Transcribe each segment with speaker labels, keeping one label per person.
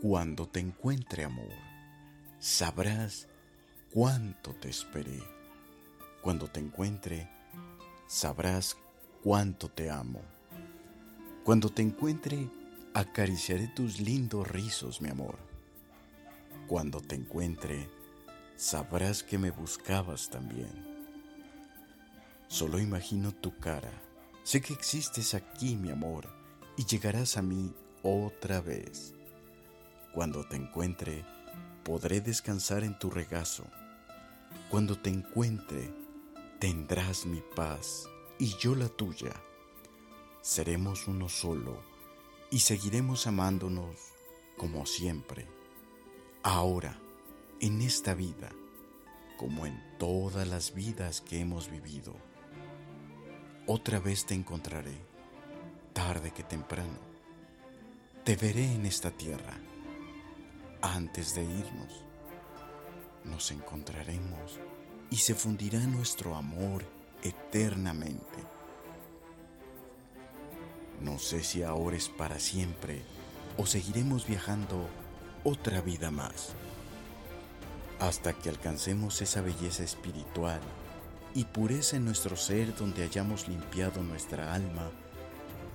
Speaker 1: Cuando te encuentre amor, sabrás cuánto te esperé. Cuando te encuentre, sabrás cuánto te amo. Cuando te encuentre, acariciaré tus lindos rizos, mi amor. Cuando te encuentre, sabrás que me buscabas también. Solo imagino tu cara. Sé que existes aquí, mi amor, y llegarás a mí otra vez. Cuando te encuentre, podré descansar en tu regazo. Cuando te encuentre, tendrás mi paz y yo la tuya. Seremos uno solo y seguiremos amándonos como siempre. Ahora, en esta vida, como en todas las vidas que hemos vivido. Otra vez te encontraré, tarde que temprano. Te veré en esta tierra antes de irnos. Nos encontraremos y se fundirá nuestro amor eternamente. No sé si ahora es para siempre o seguiremos viajando otra vida más, hasta que alcancemos esa belleza espiritual y pureza en nuestro ser donde hayamos limpiado nuestra alma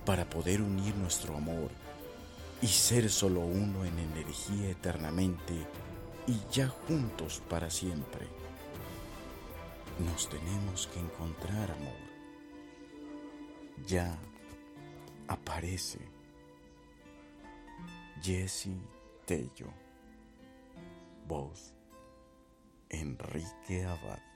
Speaker 1: para poder unir nuestro amor y ser solo uno en energía eternamente y ya juntos para siempre. Nos tenemos que encontrar, amor. Ya aparece Jesse Tello. Voz Enrique Abad.